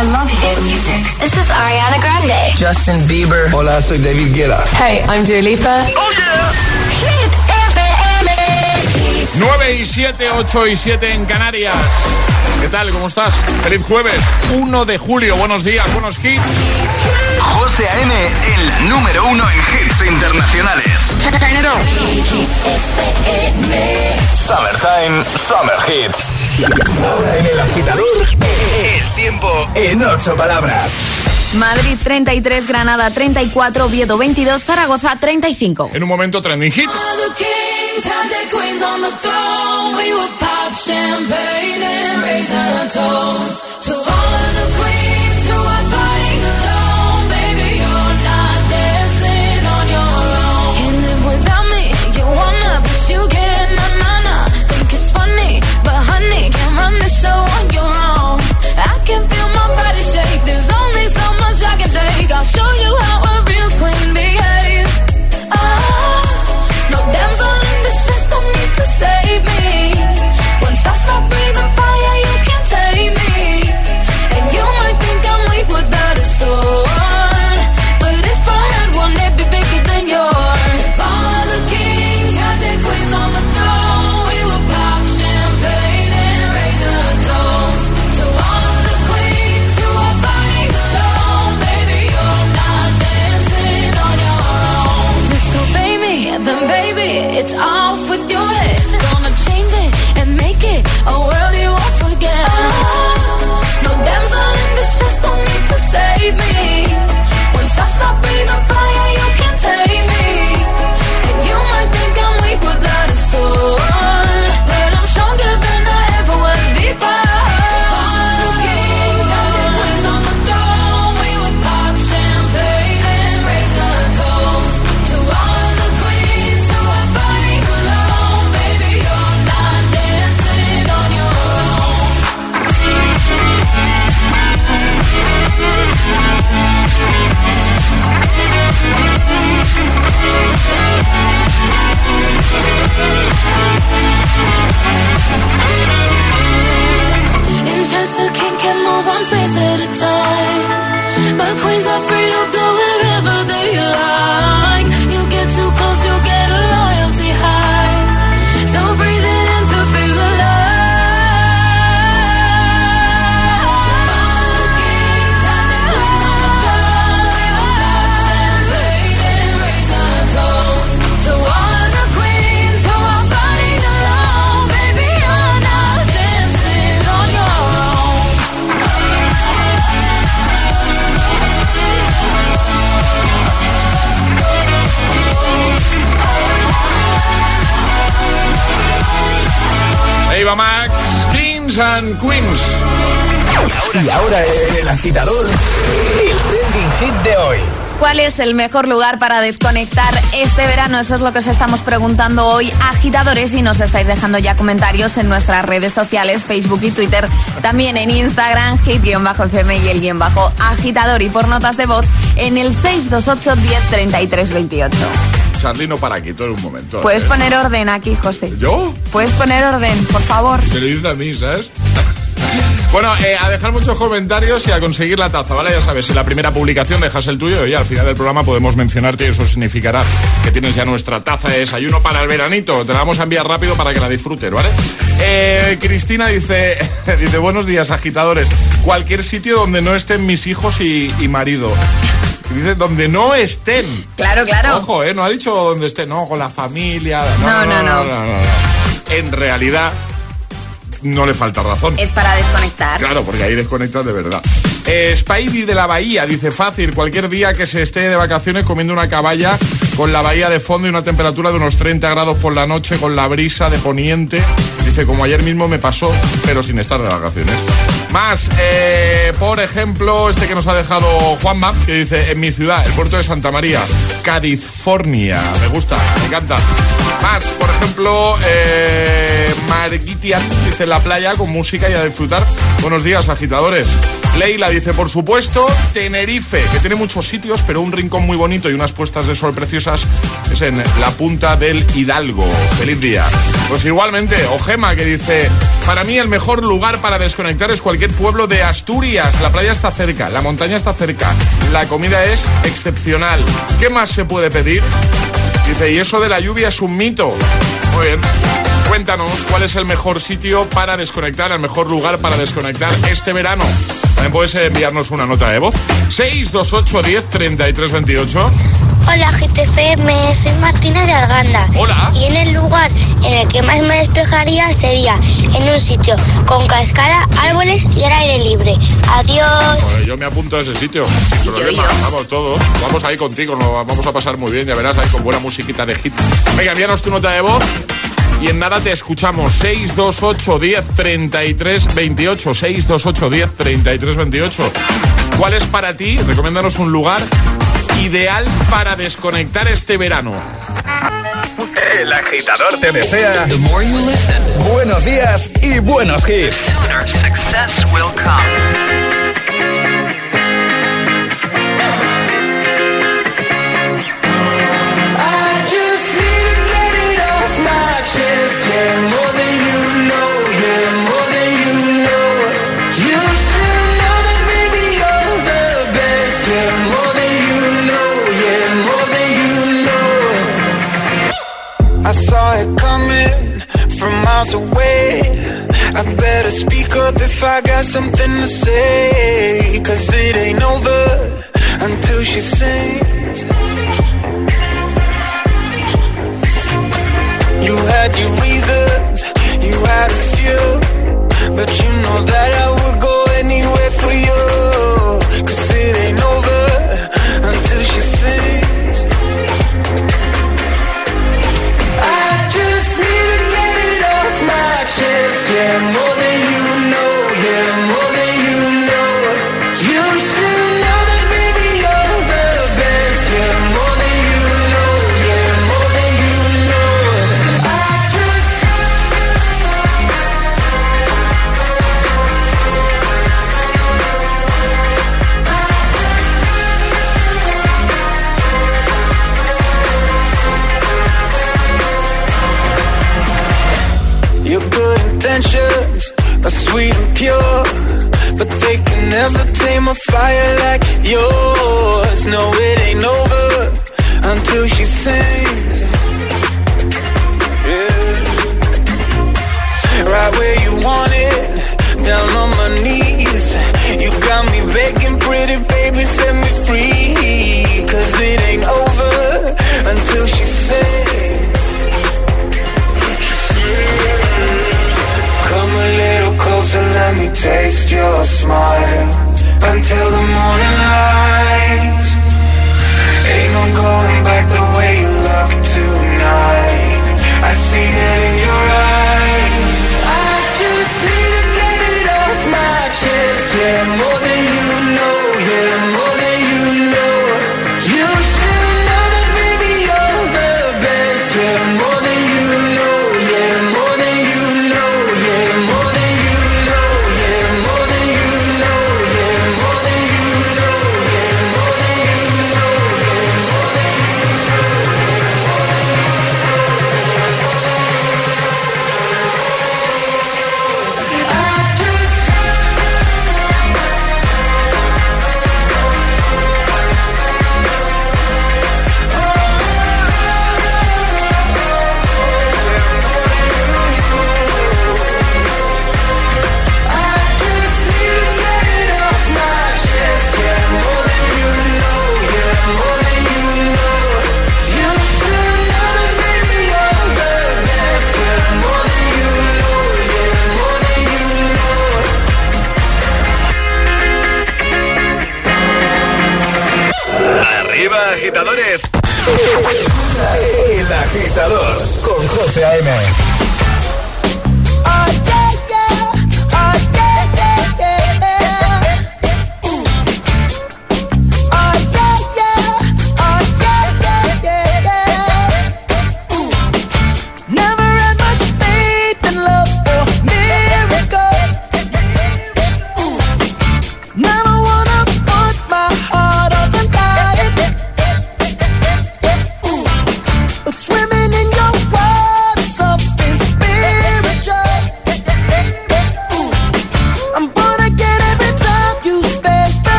I love hit music. This is Ariana Grande. Justin Bieber. Hola, soy David Guetta. Hey, I'm Dua Lipa. Oh yeah. Hit FM. 9 y 7, 8 y 7 en Canarias. ¿Qué tal? ¿Cómo estás? Feliz jueves, 1 de julio. Buenos días, buenos hits. José A.M., el número uno en hits internacionales. Summertime, Summer Hits. Ahora en el agitador, El tiempo en ocho palabras. Madrid 33, Granada 34, Oviedo 22, Zaragoza 35. En un momento, trending hit. kings had their queens on the throne. We would pop champagne and raise our toes to all of the queens. El mejor lugar para desconectar este verano? Eso es lo que os estamos preguntando hoy, agitadores, y nos estáis dejando ya comentarios en nuestras redes sociales, Facebook y Twitter, también en Instagram, hit-fm y el guion bajo agitador, y por notas de voz en el 628 10 33 28. Charly no para aquí, todo en un momento. Puedes ¿eh? poner orden aquí, José. ¿Yo? Puedes poner orden, por favor. Me lo dices a mí, ¿sabes? Bueno, eh, a dejar muchos comentarios y a conseguir la taza, ¿vale? Ya sabes, si la primera publicación dejas el tuyo y al final del programa podemos mencionarte y eso significará que tienes ya nuestra taza de desayuno para el veranito. Te la vamos a enviar rápido para que la disfrutes, ¿vale? Eh, Cristina dice, dice, buenos días, agitadores. Cualquier sitio donde no estén mis hijos y, y marido. Dice, donde no estén. Claro, claro. Ojo, ¿eh? No ha dicho donde estén, no, con la familia. No, no, no. En realidad, no le falta razón. Es para desconectar. Claro, porque ahí desconectas de verdad. Eh, Spidey de la Bahía dice fácil, cualquier día que se esté de vacaciones comiendo una caballa con la bahía de fondo y una temperatura de unos 30 grados por la noche con la brisa de poniente. Dice, como ayer mismo me pasó, pero sin estar de vacaciones. Más, eh, por ejemplo, este que nos ha dejado Juanma, que dice, en mi ciudad, el puerto de Santa María, California. Me gusta, me encanta. Más, por ejemplo, eh, Margitian dice, la playa con música y a disfrutar. Buenos días, agitadores. Leila dice, por supuesto, Tenerife, que tiene muchos sitios, pero un rincón muy bonito y unas puestas de sol preciosas es en la punta del Hidalgo. Feliz día. Pues igualmente, Ojema, que dice, para mí el mejor lugar para desconectar es cualquier pueblo de Asturias. La playa está cerca, la montaña está cerca, la comida es excepcional. ¿Qué más se puede pedir? Dice, y eso de la lluvia es un mito. Muy bien. Cuéntanos cuál es el mejor sitio para desconectar, el mejor lugar para desconectar este verano. También puedes enviarnos una nota de voz. 628 10 33 28. Hola GTFM, soy Martina de Arganda. Hola. Y en el lugar en el que más me despejaría sería en un sitio con cascada, árboles y el aire libre. Adiós. Pues yo me apunto a ese sitio, sin problema. Vamos todos, vamos ahí contigo, nos vamos a pasar muy bien, ya verás ahí con buena musiquita de hit. Venga, envíanos tu nota de voz. Y en nada te escuchamos 628 10 33 28 628 10 33 28 ¿Cuál es para ti? Recomiéndanos un lugar ideal para desconectar este verano. El agitador te desea The more you listen, buenos días y buenos hits. sooner success will come. If I got something to say. Cause it ain't over until she sings. You had your reasons, you had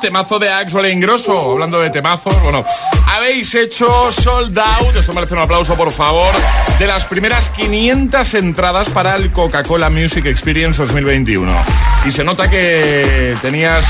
temazo de Axel Ingrosso. Hablando de temazos, bueno, habéis hecho sold out, esto merece un aplauso por favor, de las primeras 500 entradas para el Coca-Cola Music Experience 2021. Y se nota que tenías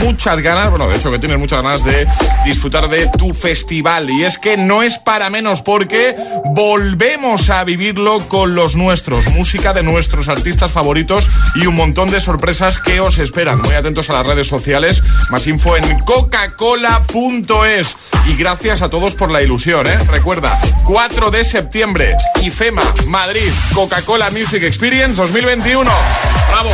muchas ganas, bueno, de hecho que tienes muchas ganas de disfrutar de tu festival. Y es que no es para menos porque volvemos a vivirlo con los nuestros, música de nuestros artistas favoritos y un montón de sorpresas que os esperan. Muy atentos a las redes sociales, más info en coca-cola.es. Y gracias a todos por la ilusión, ¿eh? Recuerda, 4 de septiembre, IFEMA, Madrid, Coca-Cola Music Experience 2021. ¡Bravo!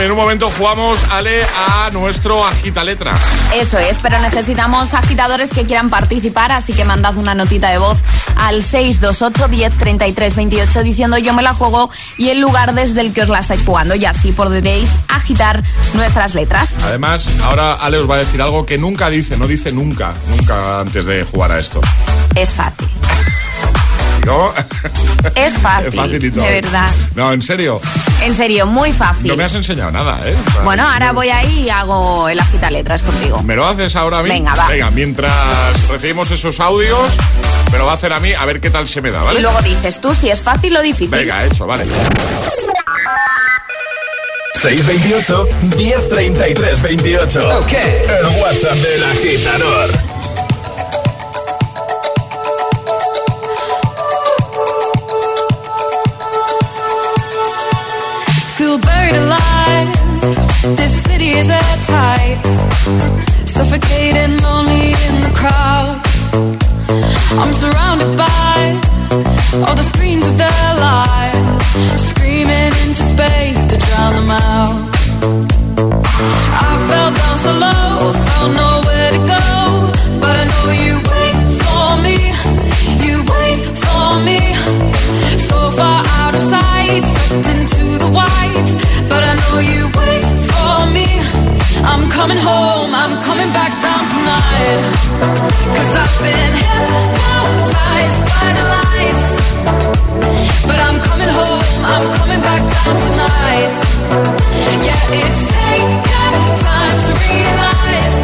En un momento jugamos, Ale, a nuestro agita letras. Eso es, pero necesitamos agitadores que quieran participar, así que mandad una notita de voz al 628 10 33 28 diciendo yo me la juego y el lugar desde el que os la estáis jugando y así podréis agitar nuestras letras. Además, ahora Ale os va a decir algo que nunca dice, no dice nunca, nunca antes de jugar a esto. Es fácil. ¿No? Es fácil. Es facilito. De verdad. No, en serio. En serio, muy fácil. No me has enseñado nada, ¿eh? O sea, Bueno, ahora voy ahí y hago el agita letras contigo. ¿Me lo haces ahora a mí? Venga, va. Venga, mientras recibimos esos audios, me lo va a hacer a mí a ver qué tal se me da, ¿vale? Y luego dices tú si es fácil o difícil. Venga, hecho, vale. 628 1033 28. Ok. El WhatsApp del agitador. Alive. This city is at tight, suffocating, lonely coming home, I'm coming back down tonight, cause I've been hypnotized by the lights. But I'm coming home, I'm coming back down tonight. Yeah, it's taken time to realize.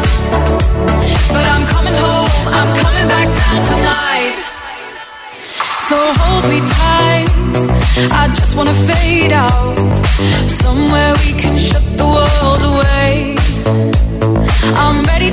But I'm coming home, I'm coming back down tonight. So hold me tight. I just wanna fade out. Somewhere we can shut the world away.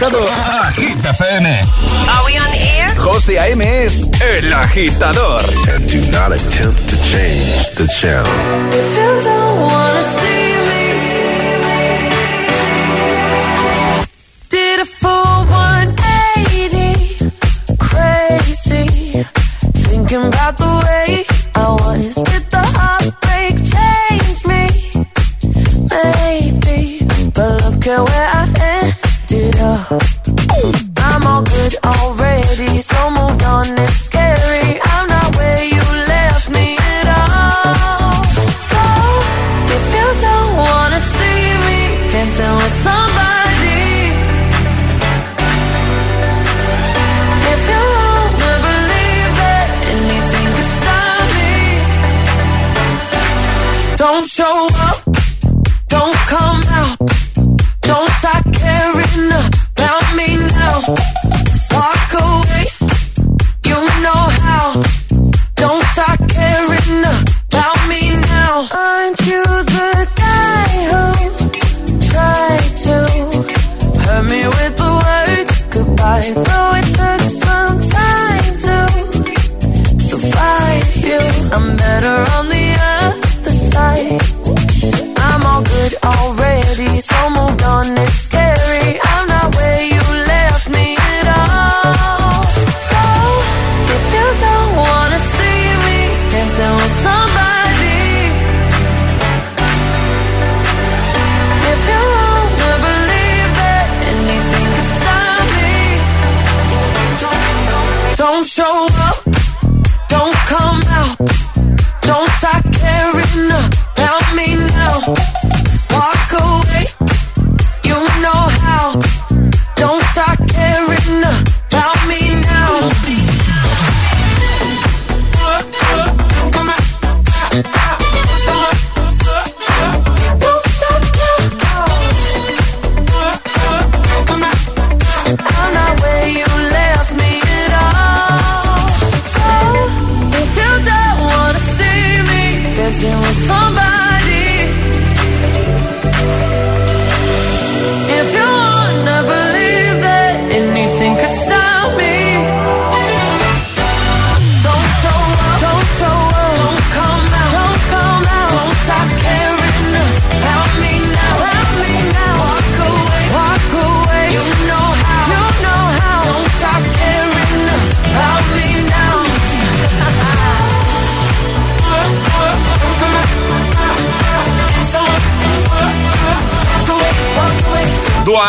Estás conectado a Hit FM. Are we on air? José A.M. es el agitador. Don't show up,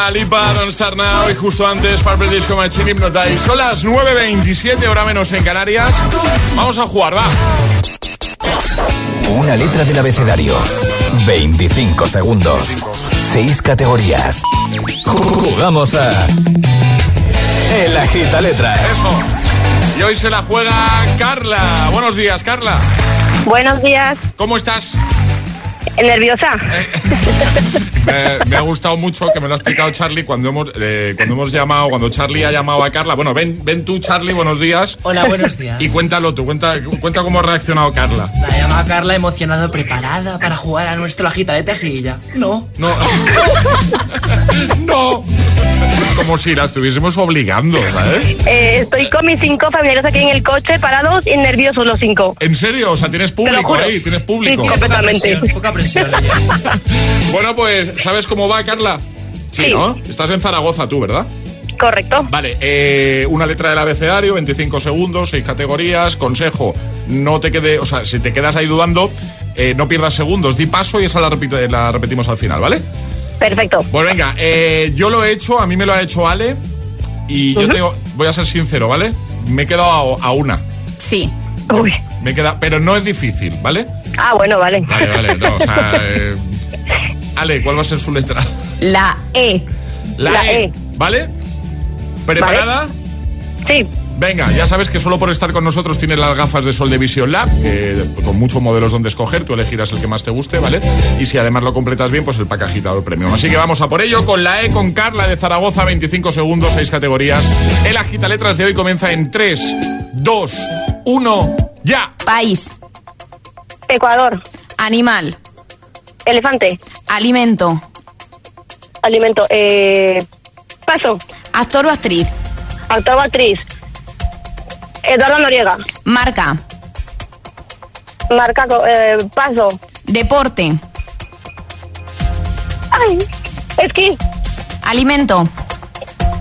Dua Lipa, Don't Start Now y justo antes Purple Disco Machine Hypnotize. Son las 9.27, hora menos en Canarias. Vamos a jugar, va. Una letra del abecedario. 25 segundos. 6 categorías. Jugamos a. El agita letras. Eso. Y hoy se la juega Carla. Buenos días, Carla. Buenos días. ¿Cómo estás? ¿Nerviosa? Me, me ha gustado mucho que me lo ha explicado Charlie cuando hemos, eh, cuando hemos llamado, cuando Charlie ha llamado a Carla. Bueno, ven, ven tú, Charlie, buenos días. Hola, buenos días. Y cuéntalo tú, cuenta, cuenta cómo ha reaccionado Carla. La llamada Carla emocionada, preparada para jugar a nuestro agitaletas y ella. No. No. no. Como si la estuviésemos obligando, ¿sabes? Eh, estoy con mis cinco familiares aquí en el coche, parados y nerviosos los cinco. ¿En serio? O sea, tienes público ahí, tienes público. Sí, completamente. Presión, poca presión. Bueno, pues, ¿sabes cómo va, Carla? Sí, Sí. ¿no? Estás en Zaragoza tú, ¿verdad? Correcto. Vale, eh, una letra del abecedario, 25 segundos, 6 categorías. Consejo, no te quede, o sea, si te quedas ahí dudando, eh, no pierdas segundos, di paso y esa la, repite- la repetimos al final, ¿vale? Perfecto. Pues venga, eh, yo lo he hecho, a mí me lo ha hecho Ale y yo te voy a ser sincero, ¿vale? Me he quedado a, a una. Sí. Uy. Me queda, pero no es difícil, ¿vale? Ah, bueno, vale. Vale, vale, no, o sea, eh, Ale, ¿cuál va a ser su letra? La E. La, La e, E. ¿vale? ¿Preparada? Sí. Venga, ya sabes que solo por estar con nosotros tienes las gafas de sol de Vision Lab, que con muchos modelos donde escoger, tú elegirás el que más te guste, ¿vale? Y si además lo completas bien, pues el pack agitador premium. Así que vamos a por ello con la E, con Carla de Zaragoza, 25 segundos, 6 categorías. El agita letras de hoy comienza en 3, 2, 1, ya. País. Ecuador. Animal. Elefante. Alimento. Alimento. Eh, paso. Actor o actriz. Actor o actriz. Eduardo Noriega. Marca. Marca, eh, paso. Deporte. Ay, esquí. Alimento.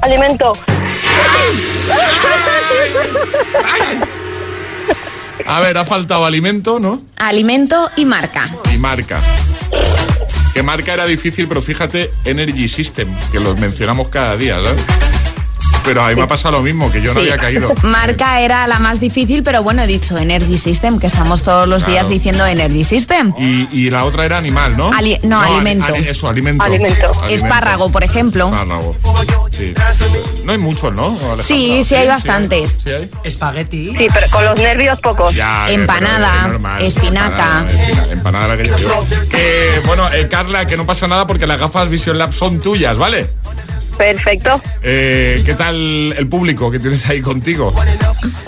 Alimento. A ver, ha faltado alimento, ¿no? Alimento y marca. Y marca. Que marca era difícil, pero fíjate, Energy System, que los mencionamos cada día, ¿no? Pero a mí me ha pasado lo mismo, que yo no Sí. había caído. Marca era la más difícil, pero bueno, he dicho Energy System, que estamos todos los días diciendo Energy System. Y, y la otra era animal, ¿no? Ali- no, ali- alimento. ali- eso, alimento. Alimento. Espárrago, por ejemplo. Espárrago. Sí. No hay muchos, ¿no? Alejandra? Sí, sí hay bastantes. ¿Sí hay? Espagueti. Sí, pero con los nervios pocos. Ya, Empanada, es normal. espinaca. Empanada, la que yo. Que, bueno, eh, Carla, que no pasa nada porque las gafas Vision Lab son tuyas, ¿vale? Perfecto. Eh, ¿Qué tal el público que tienes ahí contigo?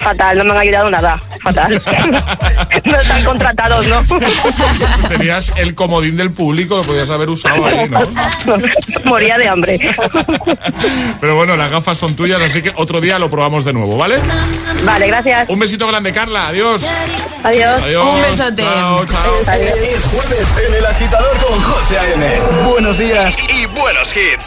Fatal, no me han ayudado nada. Fatal. no están contratados, ¿no? Tenías el comodín del público, lo podías haber usado ahí, ¿no? Moría de hambre. Pero bueno, las gafas son tuyas, así que otro día lo probamos de nuevo, ¿vale? Vale, gracias. Un besito grande, Carla. Adiós. Adiós. Adiós. Un besote. Chao, chao. Es jueves en el agitador con José A.M. Buenos días. Y buenos hits.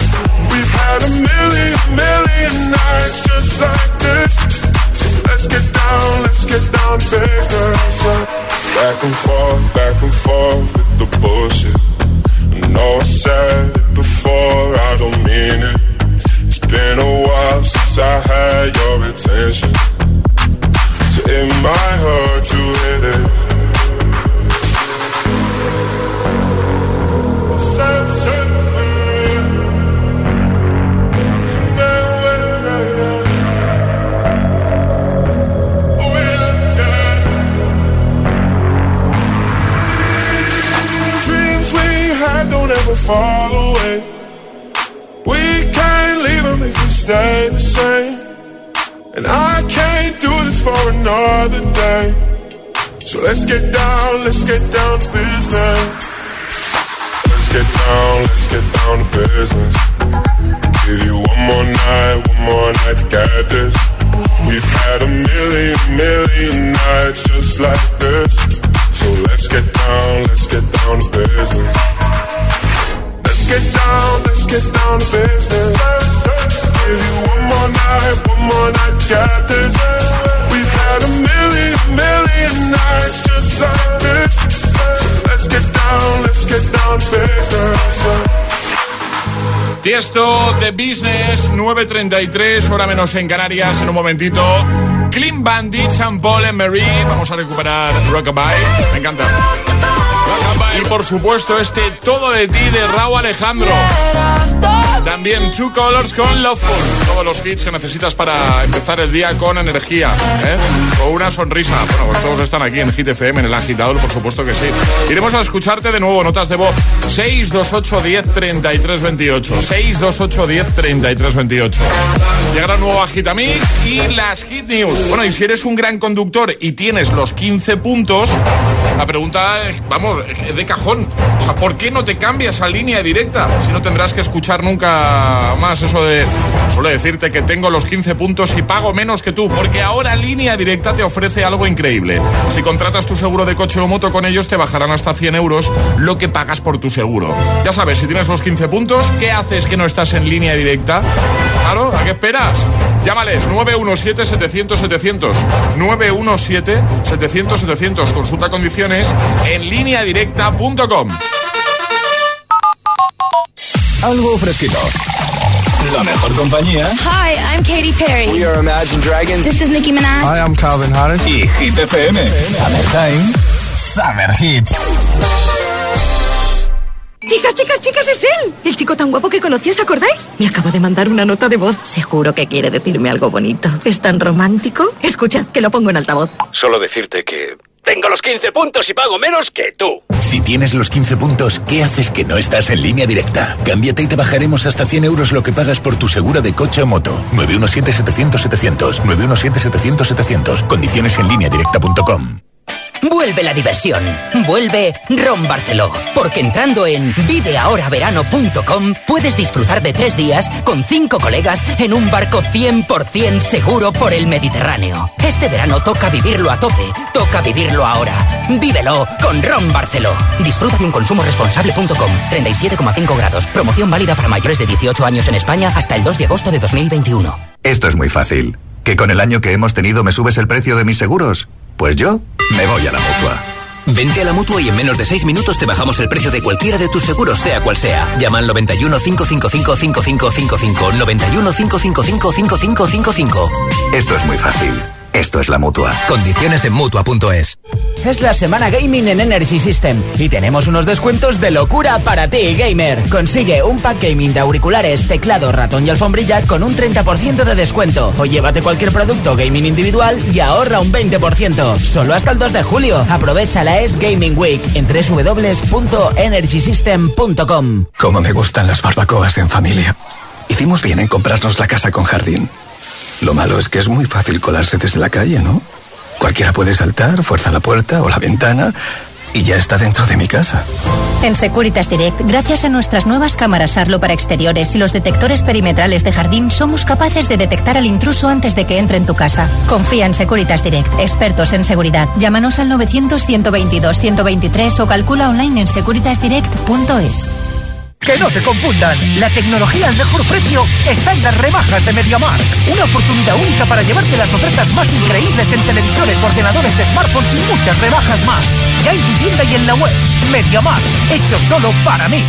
We've had a million, million nights just like this. Let's get down, let's get down. Back and forth, back and forth with the bullshit. I I said Tiesto de Business 9.33, hora menos en Canarias, en un momentito. Clean Bandit, San Paul and Mary. Vamos a recuperar Rockabye. Me encanta. Y por supuesto, este Todo de ti de Raúl Alejandro. También Two Colors con Loveful. Todos los hits que necesitas para empezar el día con energía. ¿eh? O una sonrisa. Bueno, pues todos están aquí en Hit FM, en el agitador, por supuesto que sí. Iremos a escucharte de nuevo, notas de voz. 628 10 33 28. 628 10 33 28. Llegará un nuevo Agitamix y las Hit News. Bueno, y si eres un gran conductor y tienes los 15 puntos, la pregunta, vamos, de cajón. O sea, ¿por qué no te cambias a línea directa? Si no tendrás que escuchar nunca más eso de, suele decirte que tengo los 15 puntos y pago menos que tú, porque ahora Línea Directa te ofrece algo increíble. Si contratas tu seguro de coche o moto con ellos, te bajarán hasta 100 euros lo que pagas por tu seguro. Ya sabes, si tienes los 15 puntos, ¿qué haces que no estás en Línea Directa? Claro, ¿a qué esperas? Llámales 917-700-700. 917-700-700. Consulta condiciones en lineadirecta.com. Algo fresquito. La mejor compañía. Hi, I'm Katy Perry. We are Imagine Dragons. This is Nicki Minaj. I am Calvin Harris. Y Hit FM. Summertime. Summer Hits. Chicas, chicas, chicas, es él. El chico tan guapo que conocí, ¿os acordáis? Me acaba de mandar una nota de voz. Seguro que quiere decirme algo bonito. ¿Es tan romántico? Escuchad, que lo pongo en altavoz. Solo decirte que tengo los 15 puntos y pago menos que tú. Si tienes los 15 puntos, ¿qué haces que no estás en línea directa? Cámbiate y te bajaremos hasta 100 euros lo que pagas por tu segura de coche o moto. 917-700-700. 917-700-700. Condiciones en línea directa.com. Vuelve la diversión. Vuelve Ron Barceló. Porque entrando en viveahoraverano.com puedes disfrutar de tres días con cinco colegas en un barco 100% seguro por el Mediterráneo. Este verano toca vivirlo a tope. Toca vivirlo ahora. Vívelo con Ron Barceló. Disfruta de un consumo responsable.com. 37,5 grados. Promoción válida para mayores de 18 años en España hasta el 2 de agosto de 2021. Esto es muy fácil. ¿Que con el año que hemos tenido me subes el precio de mis seguros? Pues yo me voy a la mutua. Vente a la mutua y en menos de 6 minutos te bajamos el precio de cualquiera de tus seguros, sea cual sea. Llama al 91 555 5555. 91 555 5555. Esto es muy fácil. Esto es la mutua. Condiciones en mutua.es. Es la semana gaming en Energy System y tenemos unos descuentos de locura para ti, gamer. Consigue un pack gaming de auriculares, teclado, ratón y alfombrilla con un 30% de descuento. O llévate cualquier producto gaming individual y ahorra un 20%. Solo hasta el 2 de julio. Aprovecha la Es Gaming Week en www.energysystem.com. Como me gustan las barbacoas en familia. Hicimos bien en comprarnos la casa con jardín. Lo malo es que es muy fácil colarse desde la calle, ¿no? Cualquiera puede saltar, fuerza la puerta o la ventana y ya está dentro de mi casa. En Securitas Direct, gracias a nuestras nuevas cámaras Arlo para exteriores y los detectores perimetrales de jardín, somos capaces de detectar al intruso antes de que entre en tu casa. Confía en Securitas Direct, expertos en seguridad. Llámanos al 900-122-123 o calcula online en securitasdirect.es. Que no te confundan, la tecnología al mejor precio está en las rebajas de MediaMark. Una oportunidad única para llevarte las ofertas más increíbles en televisores, ordenadores, smartphones y muchas rebajas más. Ya en tu tienda y en la web. MediaMark, hecho solo para mí.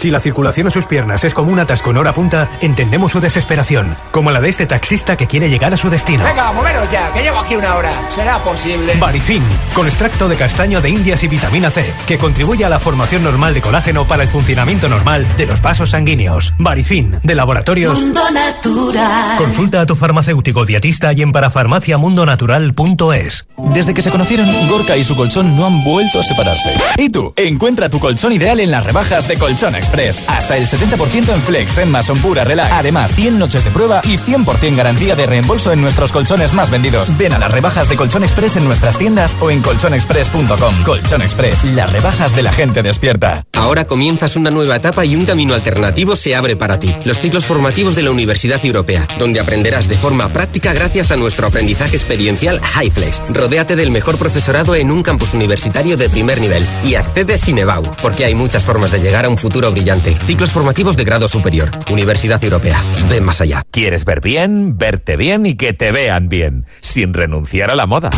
Si la circulación en sus piernas es como un atasco en hora punta, entendemos su desesperación, como la de este taxista que quiere llegar a su destino. Venga, moveros ya, que llevo aquí una hora. ¿Será posible? Barifin, con extracto de castaño de indias y vitamina C, que contribuye a la formación normal de colágeno para el funcionamiento normal de los vasos sanguíneos. Barifin, de laboratorios. Mundo Natural. Consulta a tu farmacéutico dietista y en parafarmaciamundonatural.es. Desde que se conocieron, Gorka y su colchón no han vuelto a separarse. ¿Y tú? Encuentra tu colchón ideal en las rebajas de Colchón Express. Hasta el 70% en Flex, en Mason Pura Relax. Además, 100 noches de prueba y 100% garantía de reembolso en nuestros colchones más vendidos. Ven a las rebajas de Colchón Express en nuestras tiendas o en colchonexpress.com. Colchón Express, las rebajas de la gente despierta. Ahora comienzas una nueva etapa y un camino alternativo se abre para ti. Los ciclos formativos de la Universidad Europea, donde aprenderás de forma práctica gracias a nuestro aprendizaje experiencial HighFlex. Rodéate del mejor profesorado en un campus universitario de primer nivel y accede sin Porque hay muchas formas de llegar a un futuro brillante. Ciclos formativos de grado superior. Universidad Europea. Ven más allá. ¿Quieres ver bien, verte bien y que te vean bien, sin renunciar a la moda?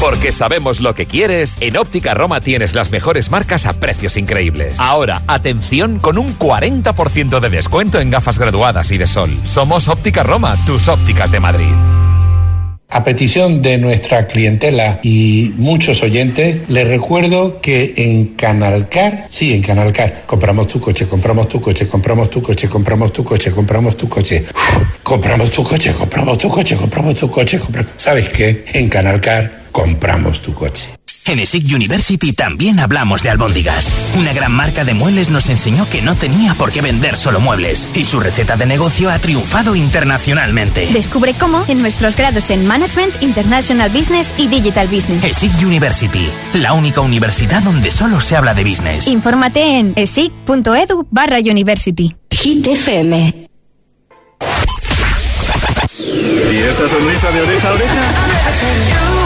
Porque sabemos lo que quieres, en Óptica Roma tienes las mejores marcas a precios increíbles. Ahora, atención con un 40% de descuento en gafas graduadas y de sol. Somos Óptica Roma, tus ópticas de Madrid. A petición de nuestra clientela y muchos oyentes, les recuerdo que en Canalcar, sí, en Canalcar, compramos tu coche, compramos tu coche, compramos tu coche, compramos tu coche, compramos tu coche, compramos tu coche, compramos tu coche, compramos tu coche, compra- ¿Sabes qué? En Canalcar compramos tu coche. En ESIC University también hablamos de albóndigas. Una gran marca de muebles nos enseñó que no tenía por qué vender solo muebles y su receta de negocio ha triunfado internacionalmente. Descubre cómo en nuestros grados en Management, International Business y Digital Business. ESIC University, la única universidad donde solo se habla de business. Infórmate en esic.edu barra university. Hit FM. ¿Y esa sonrisa de oreja a oreja?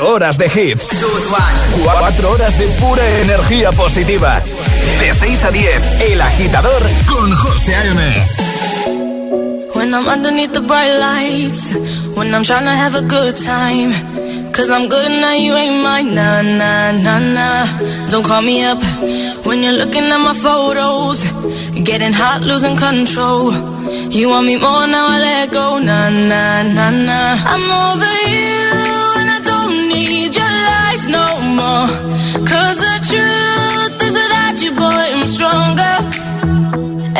Horas de hits. Cuatro horas de pura energía positiva. De 6 a 10, El Agitador con José A.M. When I'm underneath the bright lights, when I'm trying to have a good time. Cause I'm good now, you ain't mine, nah, nah, nah, nah. Don't call me up when you're looking at my photos. Getting hot, losing control. You want me more now, I let go, nah, nah, nah, nah. I'm over you, no more. Cause the truth is without you, boy, I'm stronger.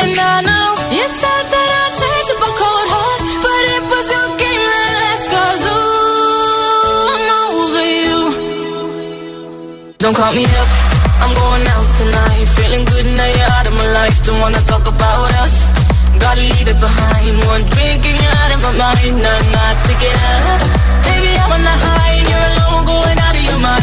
And I know you said that I'd change up a cold heart, but it was your game that last. Cause ooh, I'm over you. Don't call me up, I'm going out tonight. Feeling good now you're out of my life. Don't wanna talk about us. Gotta leave it behind. One drink and you're out of my mind. Not, not to up. Baby, I'm on the high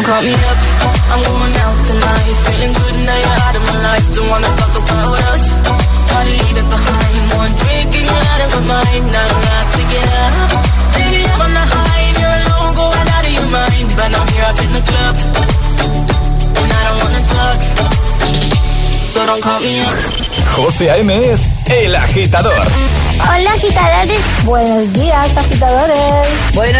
Don't call me up, I'm going out tonight. Feeling good now you're out of my life. Don't wanna talk about us. Gotta leave it behind. One drink and you're out of my mind. Not enough to get up. Baby, I'm on the high and you're alone, going out of your mind. But I'm here up in the club, and I don't wanna talk. So don't call me up. José A.M. es El Agitador. Hola agitadores. Buenos días agitadores. Buenos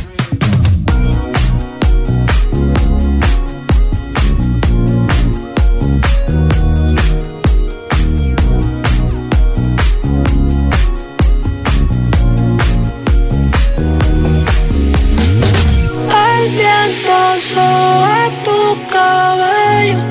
Viento sobre tu cabello.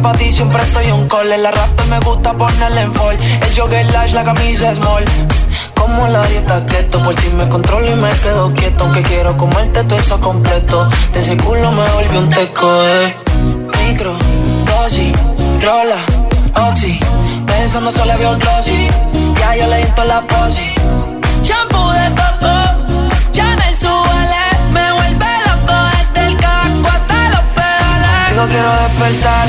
Que pa' ti siempre estoy un call. La rata me gusta ponerle en fall. El jogger lash, la camisa small. Como la dieta keto, por ti me controlo y me quedo quieto. Aunque quiero comerte todo eso completo. De ese culo me volvió un teco, eh. Micro, dosis, rola, oxi. Pensando solo veo glossy. Ya yo le di la posi. Shampoo de coco, Chanel suele. Me vuelve loco desde el caco hasta los pedales. Digo quiero despertar,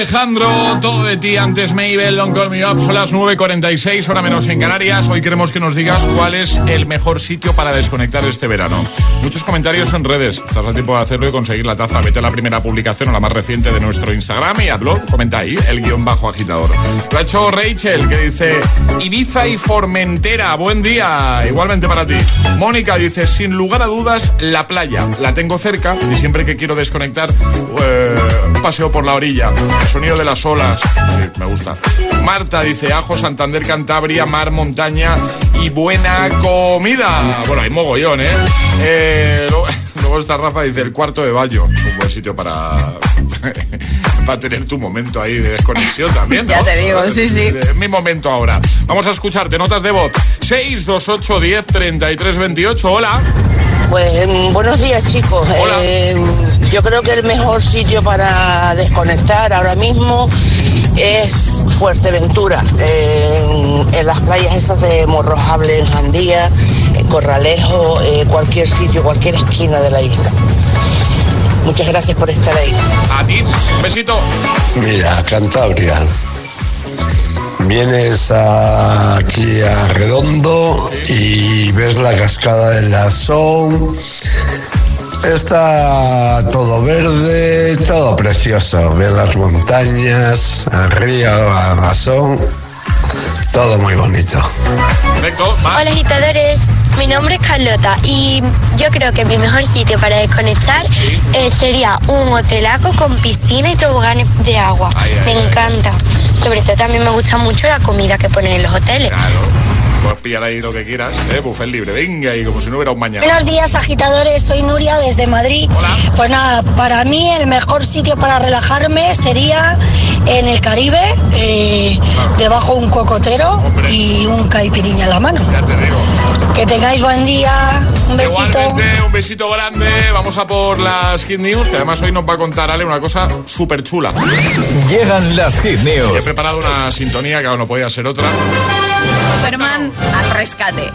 Alejandro, todo de ti antes Mabel, Don't Call Me Up, son las 9.46, hora menos en Canarias. Hoy queremos que nos digas cuál es el mejor sitio para desconectar este verano. Muchos comentarios en redes, estás a tiempo de hacerlo y conseguir la taza. Vete a la primera publicación o la más reciente de nuestro Instagram y hazlo, comenta ahí, el guion bajo agitador. Lo ha hecho Rachel, que dice Ibiza y Formentera, buen día, igualmente para ti. Mónica dice, sin lugar a dudas, la playa. La tengo cerca y siempre que quiero desconectar, eh, paseo por la orilla. El sonido de las olas. Sí, me gusta. Marta dice Ajo, Santander, Cantabria, mar, montaña y buena comida. Bueno, hay mogollón, ¿eh? eh luego, luego está Rafa, dice el cuarto de Bayo. Un buen sitio para, para tener tu momento ahí de desconexión también. ¿no? Ya te digo, sí, sí. Es mi momento ahora. Vamos a escucharte notas de voz. 628 10 33 28. Hola. Pues mm, buenos días chicos. Eh, yo creo que el mejor sitio para desconectar ahora mismo es Fuerteventura, en, en las playas esas de Morrojable, en Jandía, en Corralejo, eh, cualquier sitio, cualquier esquina de la isla. Muchas gracias por estar ahí. A ti, un besito. Mira, Cantabria. Vienes aquí a Redondo y ves la cascada de la Son. Está todo verde, todo precioso. Ves las montañas, el río Amazon, todo muy bonito. Hola agitadores, mi nombre es Carlota y yo creo que mi mejor sitio para desconectar eh, sería un hotelaco con piscina y toboganes de agua. me encanta. Sobre todo también me gusta mucho la comida que ponen en los hoteles. Puedes pillar ahí lo que quieras, ¿eh? Buffet libre. Venga, y como si no hubiera un mañana. Buenos días, agitadores. Soy Nuria desde Madrid. Pues nada, para mí el mejor sitio para relajarme sería en el Caribe, eh, debajo un cocotero y un caipiriña en la mano. Ya te digo. Que tengáis buen día. Un besito. Igualmente, un besito grande. Vamos a por las Hit News, que además hoy nos va a contar Ale una cosa súper chula. Llegan las Hit News. He preparado una sintonía que aún no podía ser otra. Superman al rescate.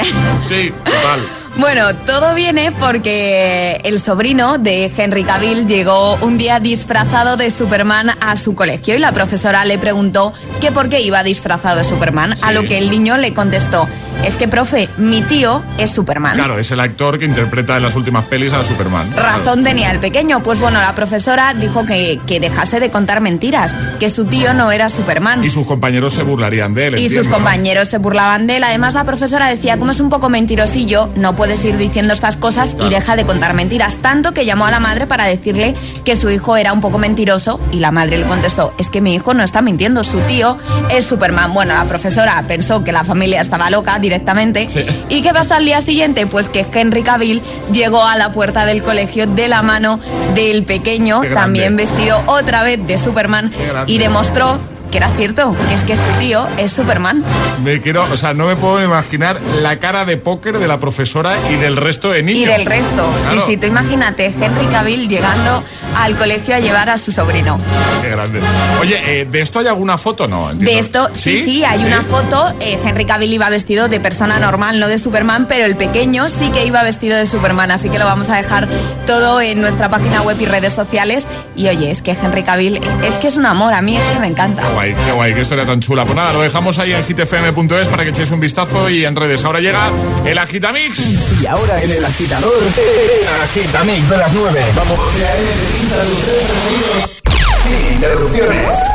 Sí, total. Bueno, todo viene porque el sobrino de Henry Cavill llegó un día disfrazado de Superman a su colegio y la profesora le preguntó que por qué iba disfrazado de Superman, a lo que el niño le contestó, es que profe, mi tío es Superman. Claro, es el actor que interpreta en las últimas pelis a Superman. Razón tenía el pequeño. Pues bueno, la profesora dijo que, que dejase de contar mentiras, que su tío no era Superman. Y sus compañeros se burlarían de él. Y entiendo, sus ¿no? compañeros se burlaban de él. Además, la profesora decía, como es un poco mentirosillo, no puedes ir diciendo estas cosas y deja de contar mentiras. Tanto que llamó a la madre para decirle que su hijo era un poco mentiroso y la madre le contestó, es que mi hijo no está mintiendo, su tío es Superman. Bueno, la profesora pensó que la familia estaba loca directamente. ¿Y qué pasó al día siguiente? Pues que Henry Cavill llegó a la puerta del colegio de la mano del pequeño, también vestido otra vez de Superman, y demostró que era cierto, que es que su tío es Superman. Me quiero, o sea, no me puedo imaginar la cara de póker de la profesora y del resto de niños. Y del resto. Claro. Sí, sí, tú imagínate, Henry Cavill llegando al colegio a llevar a su sobrino. Qué grande. Oye, eh, ¿de esto hay alguna foto no? Entiendo. De esto, sí, sí, hay una foto. eh, Henry Cavill iba vestido de persona normal, no de Superman, pero el pequeño sí que iba vestido de Superman. Así que lo vamos a dejar todo en nuestra página web y redes sociales. Y oye, es que Henry Cavill, es que es un amor, a mí es que me encanta. Qué guay, qué guay, qué historia tan chula. Pues nada, lo dejamos ahí en hitfm.es para que echéis un vistazo y en redes. Ahora llega el Agitamix. Y ahora en el agitador, el agitamix de las 9. Vamos. Sin interrupciones.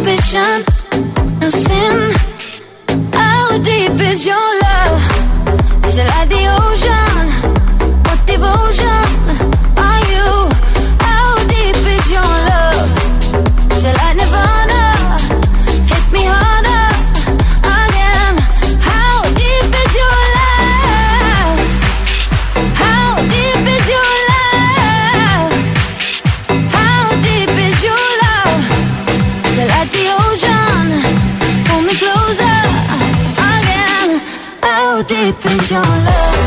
No sin. How deep is your How deep is your love?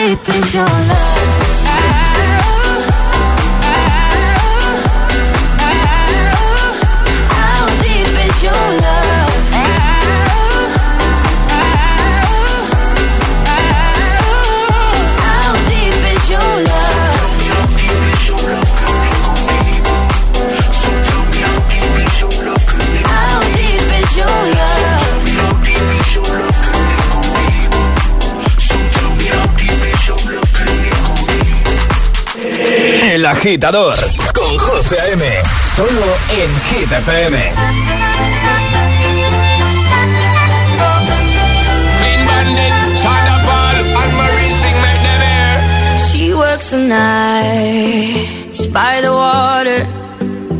Deep is your love? Agitador con José A.M. Solo en Hit FM. She works the nights by the water.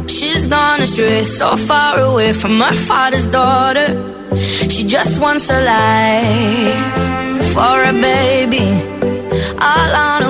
She's gone astray, so far away from her father's daughter. She just wants a life for a baby. All on her own,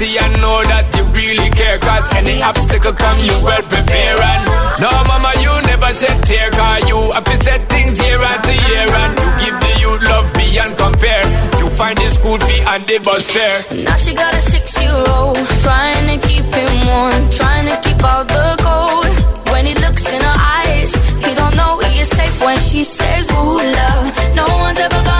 see and know that you really care. Cause any obstacle come, you well prepare. And no, mama, you never shed tear. Cause you have to set things year after year. And you give the youth love beyond compare. You find the school fee and the bus fare. Now she got a six-year-old Trying to keep him warm Trying to keep out the cold When he looks in her eyes He don't know he is safe when she says Ooh, love No one's ever gonna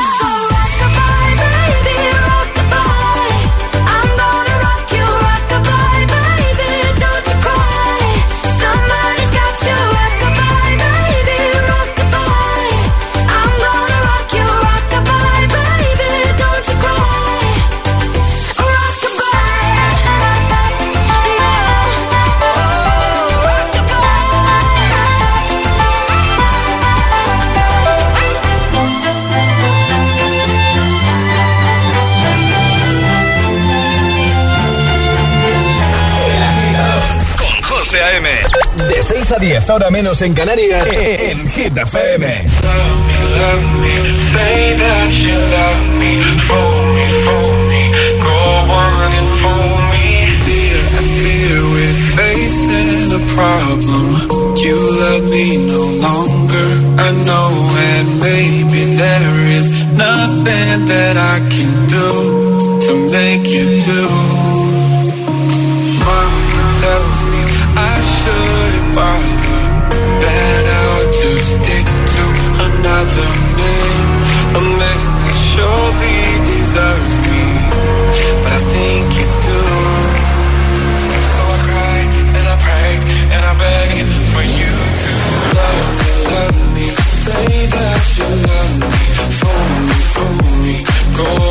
De 6 a 10, ahora menos en Canarias, en Hit FM. Say that you love me, fool me, fool me, go on and fool me. Fear, I fear we're facing a problem. You love me no longer, I know, and maybe there is nothing that I can do to make you do. Mama tells me I shouldn't bother, that I'll just stick to another man, surely deserves me, but I think you do. So I cry and I pray and I beg for you to love me, love me, say that you love me, fool me, fool me, go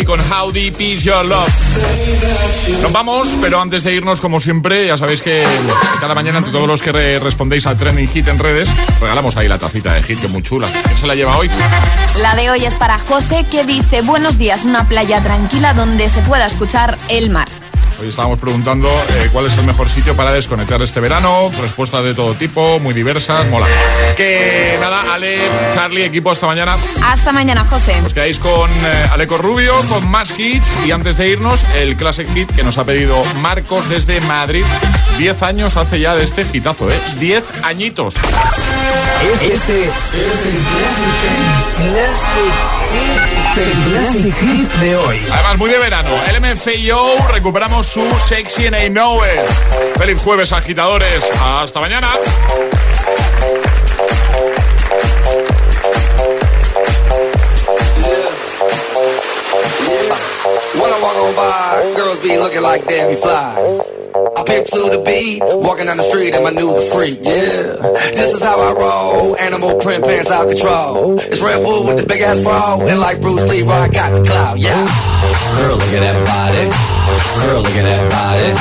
Y con How Deep Your Love. Nos vamos, pero antes de irnos, como siempre, ya sabéis que cada mañana, entre todos los que re- respondéis al trending hit en redes, regalamos ahí la tacita de hit, que muy chula. ¿Quién se la lleva hoy? La de hoy es para José que dice buenos días, una playa tranquila donde se pueda escuchar el mar. Hoy estábamos preguntando eh, cuál es el mejor sitio para desconectar este verano. Respuestas de todo tipo, muy diversas, mola. Que nada, Ale, Charlie, equipo, hasta mañana. Hasta mañana, José. Os quedáis con eh, Aleco Rubio, con más hits. Y antes de irnos, el Classic Hit que nos ha pedido Marcos desde Madrid. Diez años hace ya de este hitazo, ¿eh? Diez añitos. Este es el Classic Hit de hoy. Además, muy de verano. El MFAO recuperamos su Sexy and I Know It. Feliz jueves, agitadores. Hasta mañana. When I walk on by, girls be looking like Debbie Fly. I pimp to the beat, walking down the street and my new the freak, yeah. This is how I roll, animal print pants out control. It's Red Bull with the big ass bra, and like Bruce Lee, I got the clout, yeah. Girl, look at that body. Girl, look at that body.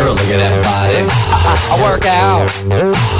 Girl, look at that body. I, I, I work out.